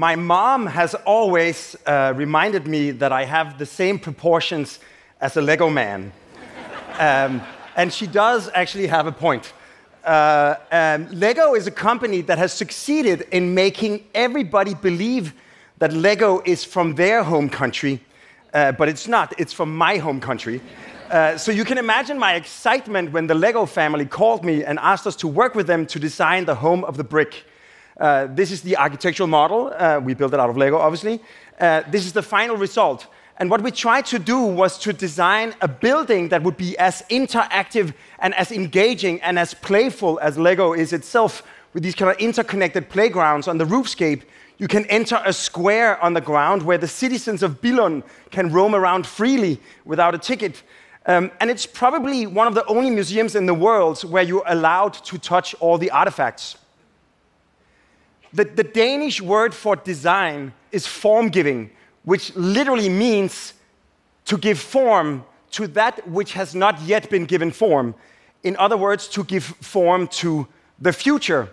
My mom has always uh, reminded me that I have the same proportions as a Lego man. um, and she does actually have a point. Uh, um, Lego is a company that has succeeded in making everybody believe that Lego is from their home country, uh, but it's not, it's from my home country. Uh, so you can imagine my excitement when the Lego family called me and asked us to work with them to design the home of the brick. Uh, this is the architectural model. Uh, we built it out of Lego, obviously. Uh, this is the final result. And what we tried to do was to design a building that would be as interactive and as engaging and as playful as Lego is itself, with these kind of interconnected playgrounds on the roofscape. You can enter a square on the ground where the citizens of Billund can roam around freely without a ticket. Um, and it's probably one of the only museums in the world where you're allowed to touch all the artifacts. The, the Danish word for design is form giving, which literally means to give form to that which has not yet been given form. In other words, to give form to the future.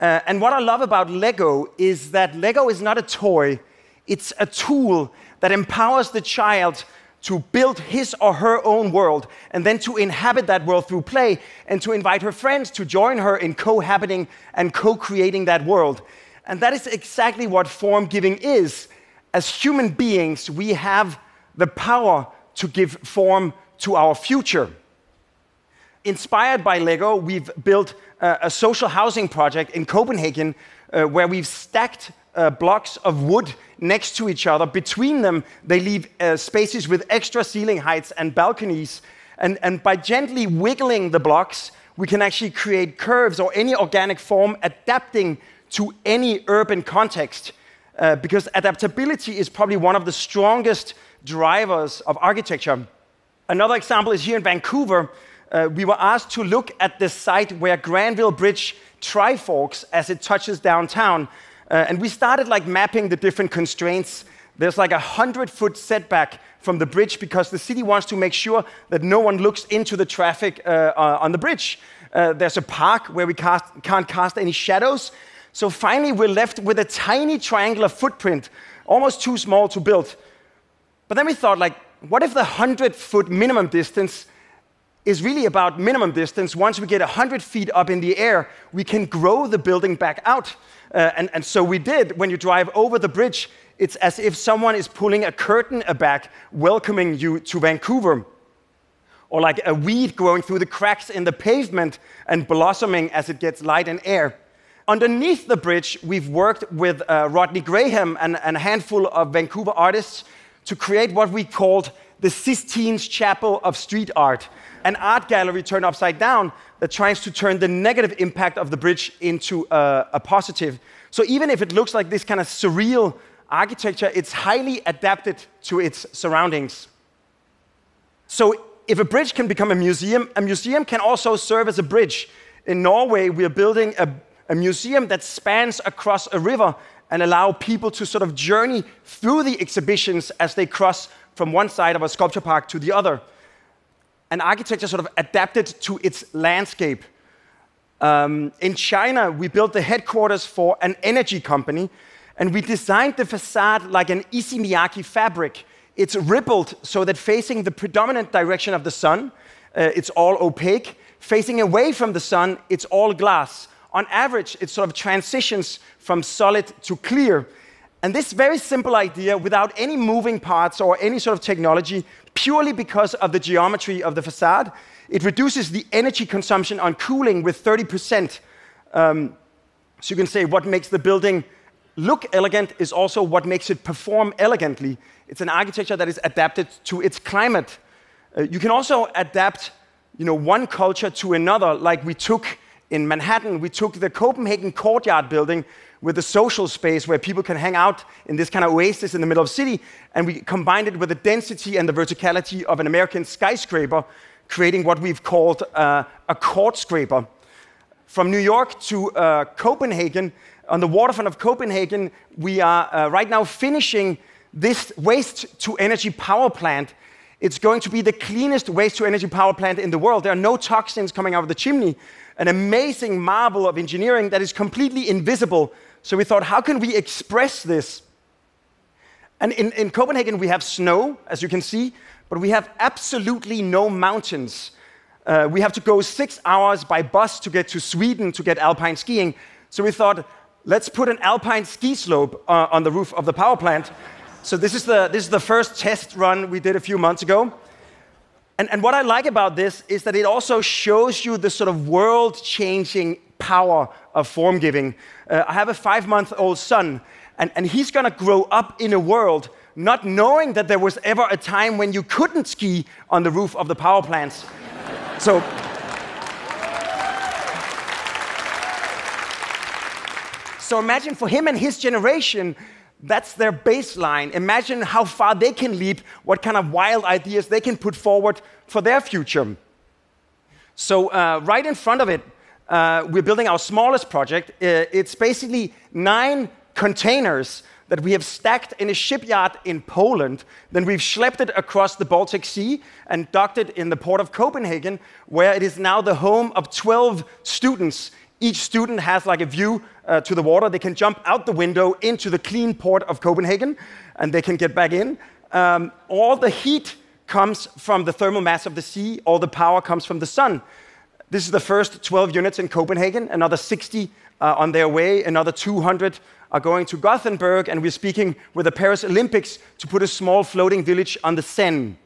Uh, and what I love about Lego is that Lego is not a toy, it's a tool that empowers the child to build his or her own world and then to inhabit that world through play and to invite her friends to join her in cohabiting and co creating that world. And that is exactly what form giving is. As human beings, we have the power to give form to our future. Inspired by Lego, we've built uh, a social housing project in Copenhagen uh, where we've stacked uh, blocks of wood next to each other. Between them, they leave uh, spaces with extra ceiling heights and balconies. And, and by gently wiggling the blocks, we can actually create curves or any organic form adapting to any urban context. Uh, because adaptability is probably one of the strongest drivers of architecture. Another example is here in Vancouver. Uh, we were asked to look at the site where Granville Bridge triforks as it touches downtown. Uh, and we started like mapping the different constraints. There's like a 100 foot setback from the bridge because the city wants to make sure that no one looks into the traffic uh, uh, on the bridge. Uh, there's a park where we cast, can't cast any shadows. So finally, we're left with a tiny triangular footprint, almost too small to build. But then we thought, like, what if the 100 foot minimum distance is really about minimum distance. Once we get 100 feet up in the air, we can grow the building back out. Uh, and, and so we did. When you drive over the bridge, it's as if someone is pulling a curtain back, welcoming you to Vancouver. Or like a weed growing through the cracks in the pavement and blossoming as it gets light and air. Underneath the bridge, we've worked with uh, Rodney Graham and, and a handful of Vancouver artists to create what we called the Sistines Chapel of Street Art an art gallery turned upside down that tries to turn the negative impact of the bridge into a, a positive. So even if it looks like this kind of surreal architecture, it's highly adapted to its surroundings. So if a bridge can become a museum, a museum can also serve as a bridge. In Norway, we are building a, a museum that spans across a river and allow people to sort of journey through the exhibitions as they cross from one side of a sculpture park to the other and architecture sort of adapted to its landscape. Um, in China, we built the headquarters for an energy company, and we designed the facade like an Issey Miyake fabric. It's rippled so that facing the predominant direction of the sun, uh, it's all opaque. Facing away from the sun, it's all glass. On average, it sort of transitions from solid to clear. And this very simple idea, without any moving parts or any sort of technology, purely because of the geometry of the facade. It reduces the energy consumption on cooling with 30%. Um, so you can say what makes the building look elegant is also what makes it perform elegantly. It's an architecture that is adapted to its climate. Uh, you can also adapt you know, one culture to another, like we took in Manhattan. We took the Copenhagen Courtyard building, with a social space where people can hang out in this kind of oasis in the middle of the city. And we combined it with the density and the verticality of an American skyscraper, creating what we've called uh, a court scraper. From New York to uh, Copenhagen, on the waterfront of Copenhagen, we are uh, right now finishing this waste to energy power plant. It's going to be the cleanest waste to energy power plant in the world. There are no toxins coming out of the chimney. An amazing marvel of engineering that is completely invisible So we thought, how can we express this? And in, in Copenhagen, we have snow, as you can see, but we have absolutely no mountains. Uh, we have to go six hours by bus to get to Sweden to get alpine skiing. So we thought, let's put an alpine ski slope uh, on the roof of the power plant. So this is the, this is the first test run we did a few months ago. And, and what I like about this is that it also shows you the sort of world changing power of form giving. Uh, I have a five month old son, and, and he's gonna grow up in a world not knowing that there was ever a time when you couldn't ski on the roof of the power plants. so, so imagine for him and his generation, that's their baseline. Imagine how far they can leap, what kind of wild ideas they can put forward for their future. So, uh, right in front of it, uh, we're building our smallest project. Uh, it's basically nine containers that we have stacked in a shipyard in Poland. Then we've schlepped it across the Baltic Sea and docked it in the port of Copenhagen, where it is now the home of 12 students each student has like a view uh, to the water. They can jump out the window into the clean port of Copenhagen and they can get back in. Um, all the heat comes from the thermal mass of the sea, all the power comes from the sun. This is the first 12 units in Copenhagen, another 60 uh, on their way, another 200 are going to Gothenburg, and we're speaking with the Paris Olympics to put a small floating village on the Seine.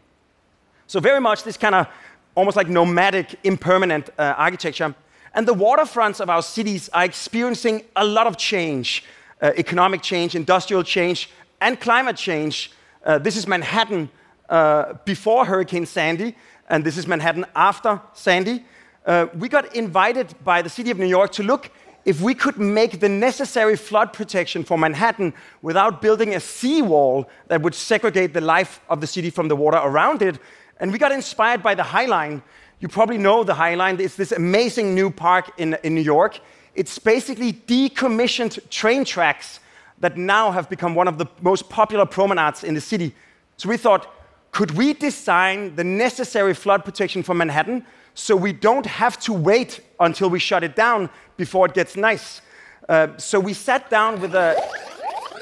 So, very much this kind of almost like nomadic, impermanent uh, architecture. And the waterfronts of our cities are experiencing a lot of change uh, economic change, industrial change, and climate change. Uh, this is Manhattan uh, before Hurricane Sandy, and this is Manhattan after Sandy. Uh, we got invited by the city of New York to look if we could make the necessary flood protection for Manhattan without building a seawall that would segregate the life of the city from the water around it. And we got inspired by the High Line. You probably know the High Line. It's this amazing new park in, in New York. It's basically decommissioned train tracks that now have become one of the most popular promenades in the city. So we thought, could we design the necessary flood protection for Manhattan so we don't have to wait until we shut it down before it gets nice? Uh, so we sat down with the,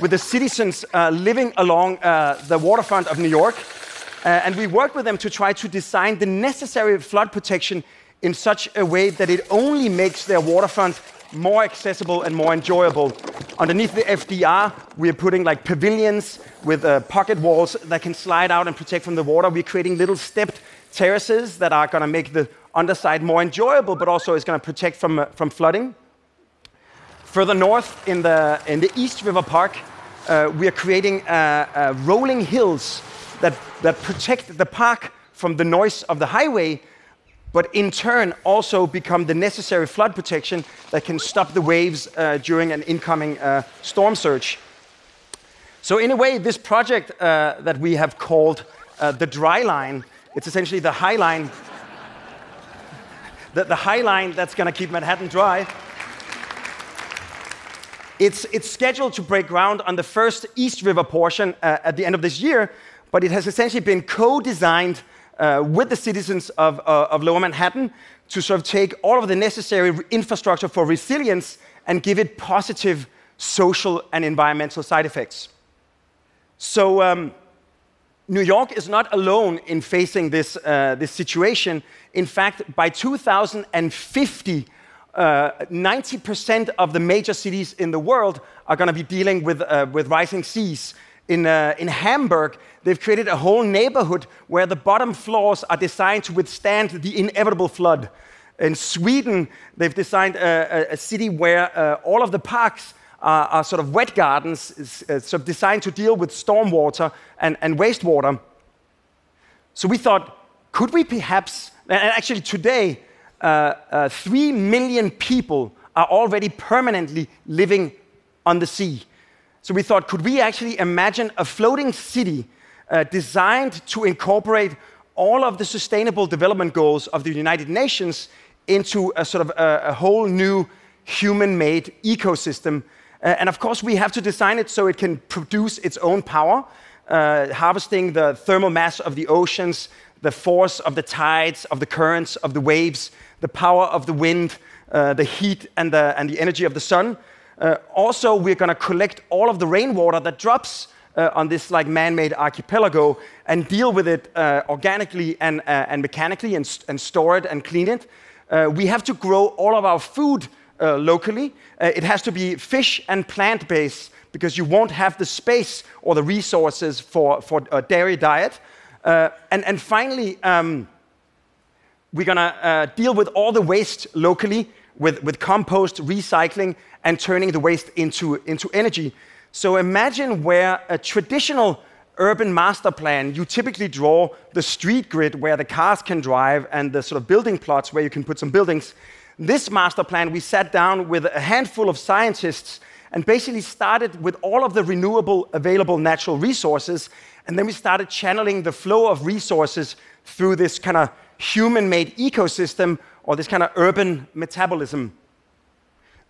with the citizens uh, living along uh, the waterfront of New York uh, and we worked with them to try to design the necessary flood protection in such a way that it only makes their waterfront more accessible and more enjoyable. Underneath the FDR, we're putting like pavilions with uh, pocket walls that can slide out and protect from the water. We're creating little stepped terraces that are going to make the underside more enjoyable, but also is going to protect from, uh, from flooding. Further north in the, in the East River Park, uh, we are creating uh, uh, rolling hills that, that protect the park from the noise of the highway, but in turn also become the necessary flood protection that can stop the waves uh, during an incoming storm surge. So, in a way, this project that we have called the dry line, it's essentially the high line, the, the high line that's going to keep Manhattan dry. It's, it's scheduled to break ground on the first East River portion uh, at the end of this year, but it has essentially been co designed uh, with the citizens of, uh, of Lower Manhattan to sort of take all of the necessary infrastructure for resilience and give it positive social and environmental side effects. So, um, New York is not alone in facing this, uh, this situation. In fact, by 2050, 90% uh, of the major cities in the world are going to be dealing with, uh, with rising seas in, uh, in Hamburg, they've created a whole neighborhood where the bottom floors are designed to withstand the inevitable flood. In Sweden, they've designed a, a, a city where uh, all of the parks are, are, sort of wet gardens, uh, sort of designed to deal with stormwater and, and wastewater. So we thought, could we perhaps, and actually today, uh, uh, three million people are already permanently living on the sea. So we thought, could we actually imagine a floating city uh, designed to incorporate all of the sustainable development goals of the United Nations into a sort of a, a whole new human made ecosystem? Uh, and of course, we have to design it so it can produce its own power, uh, harvesting the thermal mass of the oceans, the force of the tides, of the currents, of the waves, the power of the wind, uh, the heat, and the, and the energy of the sun. Uh, also, we're going to collect all of the rainwater that drops uh, on this like man-made archipelago and deal with it uh, organically and, and mechanically and, and, store it and clean it. We have to grow all of our food uh, locally. it has to be fish and plant-based because you won't have the space or the resources for, for a dairy diet. and, and finally, um, we're going to deal with all the waste locally with, with compost, recycling, and turning the waste into, into energy. So imagine where a traditional urban master plan, you typically draw the street grid where the cars can drive and the sort of building plots where you can put some buildings. This master plan, we sat down with a handful of scientists and basically started with all of the renewable available natural resources. And then we started channeling the flow of resources through this kind of human made ecosystem or this kind of urban metabolism.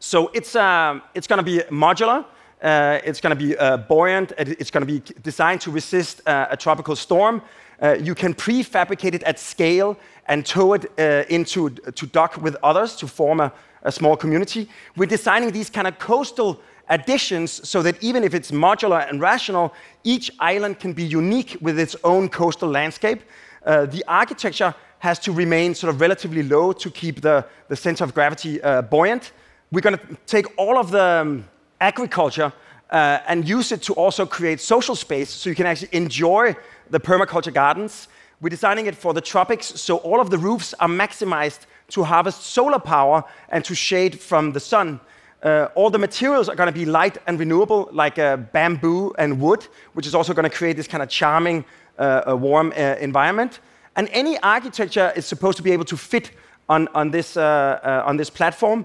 So it's, uh, it's going to be modular. Uh, it's going to be uh, buoyant. It's going to be designed to resist uh, a tropical storm. Uh, you can prefabricate it at scale and tow it uh, into to dock with others to form a, a small community. We're designing these kind of coastal additions so that even if it's modular and rational, each island can be unique with its own coastal landscape. Uh, the architecture has to remain sort of relatively low to keep the, the center of gravity uh, buoyant. We're going to take all of the um, agriculture uh, and use it to also create social space so you can actually enjoy the permaculture gardens. We're designing it for the tropics, so all of the roofs are maximized to harvest solar power and to shade from the sun. Uh, all the materials are going to be light and renewable, like uh, bamboo and wood, which is also going to create this kind of charming, uh, warm uh, environment. And any architecture is supposed to be able to fit on, on, this, uh, uh, on this platform.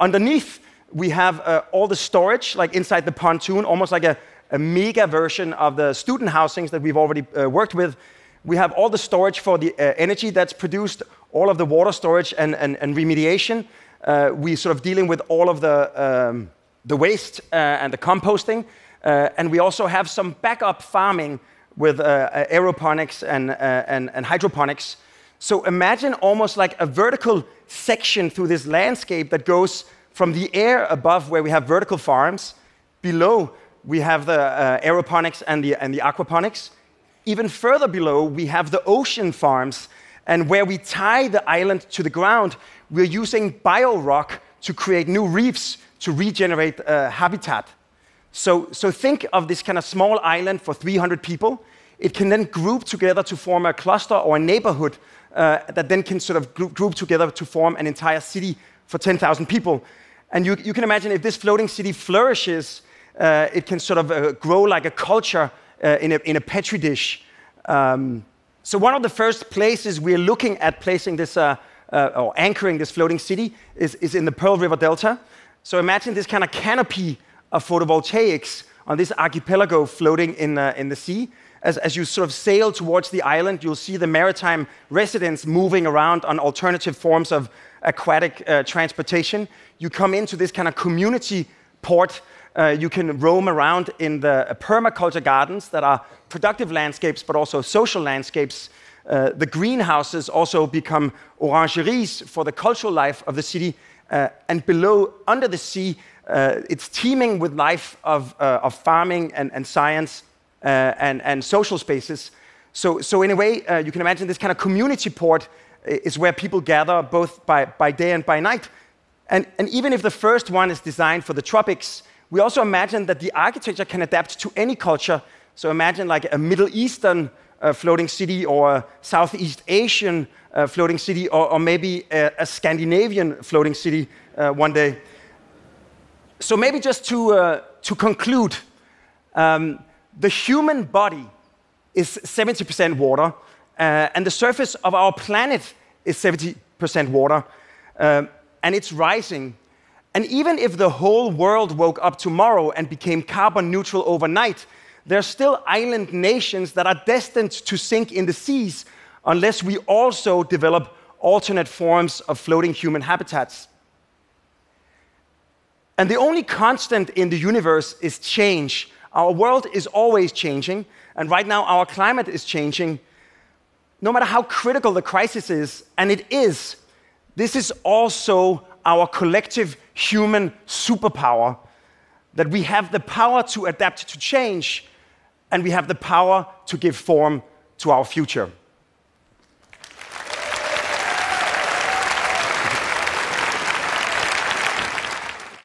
Underneath, we have all the storage, like inside the pontoon, almost like a, a mega version of the student housings that we've already worked with. We have all the storage for the uh, energy that's produced, all of the water storage and, and, and remediation. we're sort of dealing with all of the, um, the waste and the composting. and we also have some backup farming with uh, uh, aeroponics and, uh, and, and hydroponics. So imagine almost like a vertical section through this landscape that goes from the air above where we have vertical farms, below we have the uh, aeroponics and the, and the aquaponics. Even further below, we have the ocean farms, and where we tie the island to the ground, we're using biorock to create new reefs to regenerate uh, habitat. So, so think of this kind of small island for 300 people. It can then group together to form a cluster or a neighborhood uh, that then can sort of group, group together to form an entire city for 10,000 people. And you, you, can imagine if this floating city flourishes, uh, it can sort of uh, grow like a culture uh, in, a, in, a, petri dish. Um, so one of the first places we're looking at placing this uh, uh, or anchoring this floating city is, is in the Pearl River Delta. So imagine this kind of canopy of photovoltaics on this archipelago floating in, uh, in the sea. As, as you sort of sail towards the island, you'll see the maritime residents moving around on alternative forms of aquatic uh, transportation. You come into this kind of community port. Uh, you can roam around in the permaculture gardens that are productive landscapes, but also social landscapes. Uh, the greenhouses also become orangeries for the cultural life of the city. Uh, and below, under the sea, uh, it's teeming with life of, uh, of farming and, and science uh, and, and social spaces. So, so in a way, you can imagine this kind of community port is where people gather both by, by day and by night. And, and even if the first one is designed for the tropics, we also imagine that the architecture can adapt to any culture. So imagine like a Middle Eastern uh, floating city or a Southeast Asian uh, floating city or, or maybe a, a, Scandinavian floating city uh, one day. So, maybe just to, uh, to conclude, um, the human body is 70% water, uh, and the surface of our planet is 70% water, um, and it's rising. And even if the whole world woke up tomorrow and became carbon neutral overnight, there are still island nations that are destined to sink in the seas unless we also develop alternate forms of floating human habitats. And the only constant in the universe is change. Our world is always changing, and right now our climate is changing. No matter how critical the crisis is, and it is, this is also our collective human superpower that we have the power to adapt to change and we have the power to give form to our future.